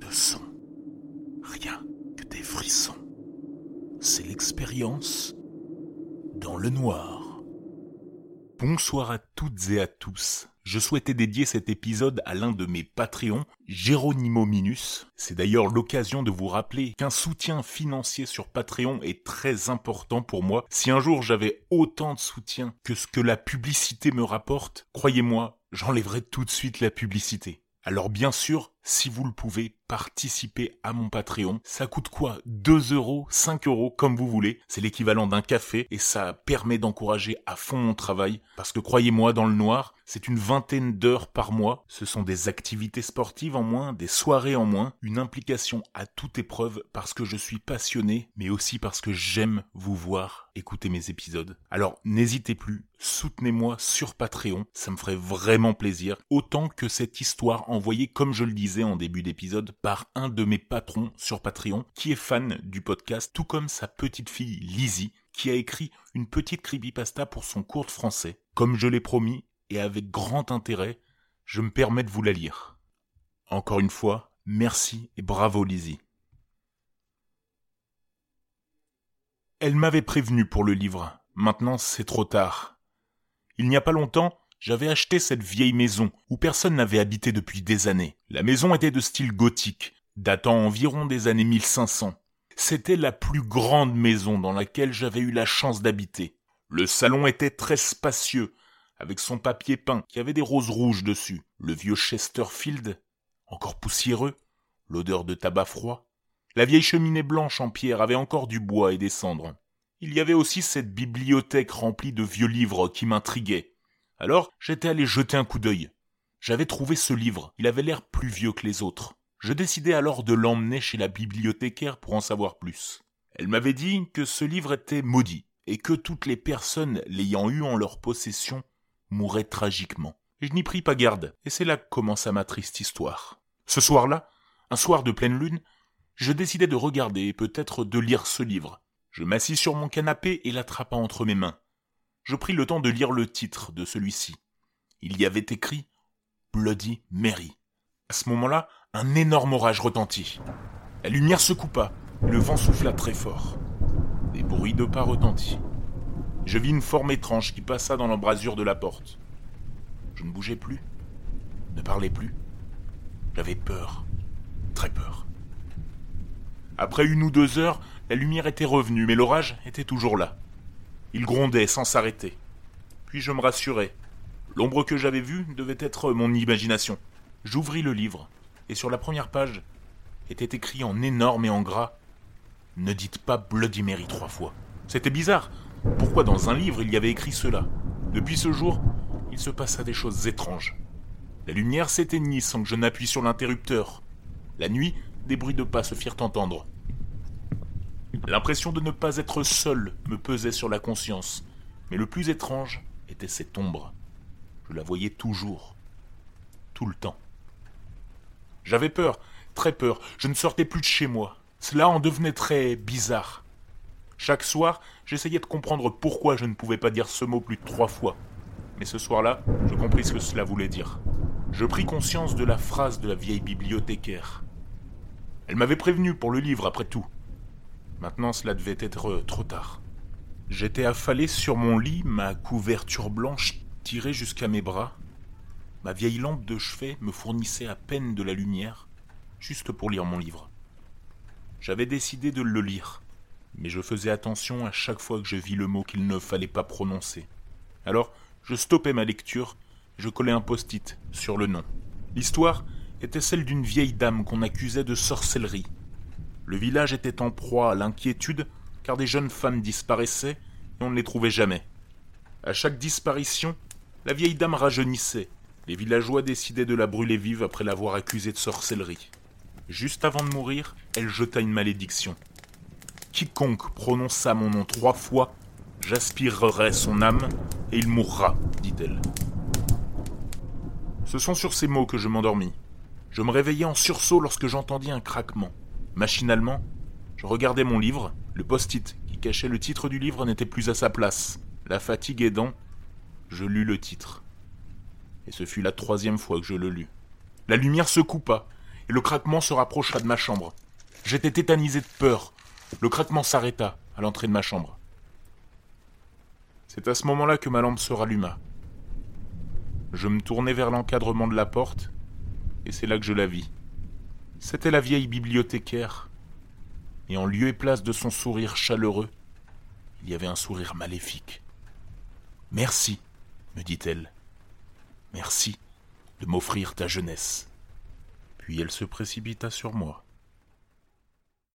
De son. Rien que des frissons. C'est l'expérience dans le noir. Bonsoir à toutes et à tous. Je souhaitais dédier cet épisode à l'un de mes Patreons, Geronimo Minus. C'est d'ailleurs l'occasion de vous rappeler qu'un soutien financier sur Patreon est très important pour moi. Si un jour j'avais autant de soutien que ce que la publicité me rapporte, croyez-moi, j'enlèverais tout de suite la publicité. Alors bien sûr, si vous le pouvez, participez à mon Patreon. Ça coûte quoi? 2 euros, 5 euros, comme vous voulez. C'est l'équivalent d'un café et ça permet d'encourager à fond mon travail. Parce que croyez-moi, dans le noir, c'est une vingtaine d'heures par mois. Ce sont des activités sportives en moins, des soirées en moins, une implication à toute épreuve parce que je suis passionné, mais aussi parce que j'aime vous voir écouter mes épisodes. Alors n'hésitez plus, soutenez-moi sur Patreon, ça me ferait vraiment plaisir. Autant que cette histoire envoyée, comme je le disais en début d'épisode, par un de mes patrons sur Patreon, qui est fan du podcast, tout comme sa petite fille Lizzie, qui a écrit une petite creepypasta pour son cours de français. Comme je l'ai promis, et avec grand intérêt, je me permets de vous la lire. Encore une fois, merci et bravo Lizzie. Elle m'avait prévenu pour le livre. Maintenant, c'est trop tard. Il n'y a pas longtemps, j'avais acheté cette vieille maison où personne n'avait habité depuis des années. La maison était de style gothique, datant environ des années 1500. C'était la plus grande maison dans laquelle j'avais eu la chance d'habiter. Le salon était très spacieux, avec son papier peint qui avait des roses rouges dessus, le vieux Chesterfield, encore poussiéreux, l'odeur de tabac froid. La vieille cheminée blanche en pierre avait encore du bois et des cendres. Il y avait aussi cette bibliothèque remplie de vieux livres qui m'intriguaient. Alors j'étais allé jeter un coup d'œil. J'avais trouvé ce livre, il avait l'air plus vieux que les autres. Je décidai alors de l'emmener chez la bibliothécaire pour en savoir plus. Elle m'avait dit que ce livre était maudit, et que toutes les personnes l'ayant eu en leur possession mouraient tragiquement. Je n'y pris pas garde, et c'est là que commença ma triste histoire. Ce soir-là, un soir de pleine lune, je décidai de regarder et peut-être de lire ce livre. Je m'assis sur mon canapé et l'attrapa entre mes mains. Je pris le temps de lire le titre de celui-ci. Il y avait écrit Bloody Mary. À ce moment-là, un énorme orage retentit. La lumière se coupa, le vent souffla très fort. Des bruits de pas retentis. Je vis une forme étrange qui passa dans l'embrasure de la porte. Je ne bougeais plus, ne parlais plus. J'avais peur, très peur. Après une ou deux heures, la lumière était revenue, mais l'orage était toujours là. Il grondait sans s'arrêter. Puis je me rassurais. L'ombre que j'avais vue devait être mon imagination. J'ouvris le livre, et sur la première page était écrit en énorme et en gras Ne dites pas Bloody Mary trois fois. C'était bizarre, pourquoi dans un livre il y avait écrit cela? Depuis ce jour, il se passa des choses étranges. La lumière s'éteignit sans que je n'appuie sur l'interrupteur. La nuit, des bruits de pas se firent entendre. L'impression de ne pas être seul me pesait sur la conscience, mais le plus étrange était cette ombre. Je la voyais toujours, tout le temps. J'avais peur, très peur, je ne sortais plus de chez moi. Cela en devenait très bizarre. Chaque soir, j'essayais de comprendre pourquoi je ne pouvais pas dire ce mot plus de trois fois. Mais ce soir-là, je compris ce que cela voulait dire. Je pris conscience de la phrase de la vieille bibliothécaire. Elle m'avait prévenu pour le livre, après tout. Maintenant, cela devait être trop tard. J'étais affalé sur mon lit, ma couverture blanche tirée jusqu'à mes bras. Ma vieille lampe de chevet me fournissait à peine de la lumière, juste pour lire mon livre. J'avais décidé de le lire, mais je faisais attention à chaque fois que je vis le mot qu'il ne fallait pas prononcer. Alors, je stoppais ma lecture, je collais un post-it sur le nom. L'histoire était celle d'une vieille dame qu'on accusait de sorcellerie. Le village était en proie à l'inquiétude car des jeunes femmes disparaissaient et on ne les trouvait jamais. À chaque disparition, la vieille dame rajeunissait. Les villageois décidaient de la brûler vive après l'avoir accusée de sorcellerie. Juste avant de mourir, elle jeta une malédiction. Quiconque prononça mon nom trois fois, j'aspirerai son âme et il mourra, dit-elle. Ce sont sur ces mots que je m'endormis. Je me réveillai en sursaut lorsque j'entendis un craquement. Machinalement, je regardais mon livre. Le post-it qui cachait le titre du livre n'était plus à sa place. La fatigue aidant, je lus le titre. Et ce fut la troisième fois que je le lus. La lumière se coupa, et le craquement se rapprocha de ma chambre. J'étais tétanisé de peur. Le craquement s'arrêta à l'entrée de ma chambre. C'est à ce moment-là que ma lampe se ralluma. Je me tournai vers l'encadrement de la porte, et c'est là que je la vis. C'était la vieille bibliothécaire, et en lieu et place de son sourire chaleureux, il y avait un sourire maléfique. Merci, me dit-elle. Merci de m'offrir ta jeunesse. Puis elle se précipita sur moi.